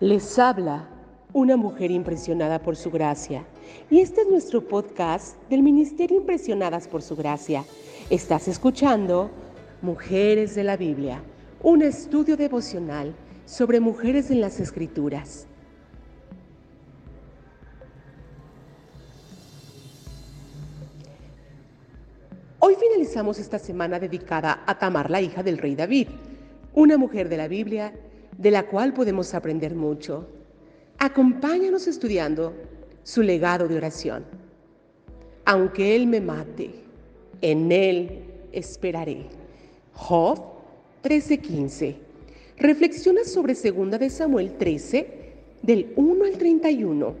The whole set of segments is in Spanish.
Les habla una mujer impresionada por su gracia. Y este es nuestro podcast del Ministerio Impresionadas por su gracia. Estás escuchando Mujeres de la Biblia, un estudio devocional sobre mujeres en las Escrituras. Hoy finalizamos esta semana dedicada a Tamar, la hija del rey David, una mujer de la Biblia de la cual podemos aprender mucho. Acompáñanos estudiando su legado de oración. Aunque Él me mate, en Él esperaré. Job 13:15. Reflexiona sobre 2 de Samuel 13, del 1 al 31.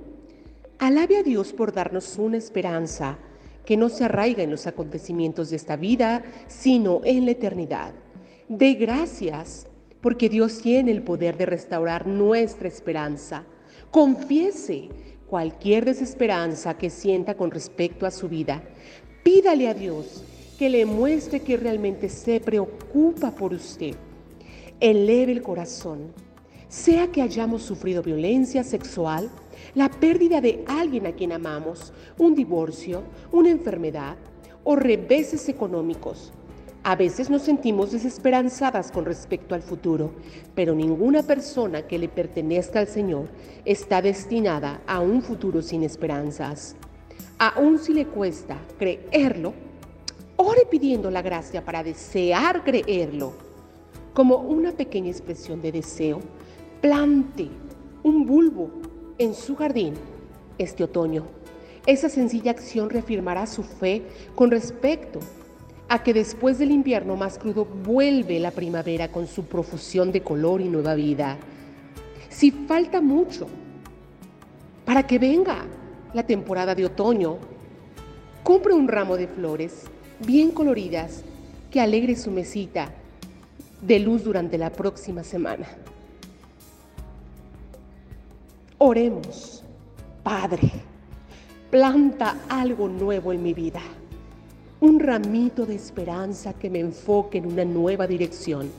Alabe a Dios por darnos una esperanza que no se arraiga en los acontecimientos de esta vida, sino en la eternidad. De gracias porque Dios tiene el poder de restaurar nuestra esperanza. Confiese cualquier desesperanza que sienta con respecto a su vida. Pídale a Dios que le muestre que realmente se preocupa por usted. Eleve el corazón. Sea que hayamos sufrido violencia sexual, la pérdida de alguien a quien amamos, un divorcio, una enfermedad o reveses económicos. A veces nos sentimos desesperanzadas con respecto al futuro, pero ninguna persona que le pertenezca al Señor está destinada a un futuro sin esperanzas. Aun si le cuesta creerlo, ore pidiendo la gracia para desear creerlo. Como una pequeña expresión de deseo, plante un bulbo en su jardín este otoño. Esa sencilla acción reafirmará su fe con respecto a que después del invierno más crudo vuelve la primavera con su profusión de color y nueva vida. Si falta mucho para que venga la temporada de otoño, compre un ramo de flores bien coloridas que alegre su mesita de luz durante la próxima semana. Oremos, Padre, planta algo nuevo en mi vida un ramito de esperanza que me enfoque en una nueva dirección.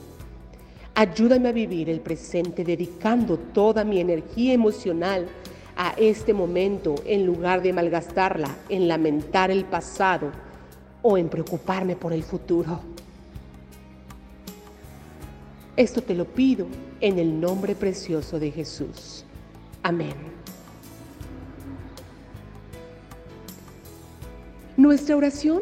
Ayúdame a vivir el presente dedicando toda mi energía emocional a este momento en lugar de malgastarla en lamentar el pasado o en preocuparme por el futuro. Esto te lo pido en el nombre precioso de Jesús. Amén. Nuestra oración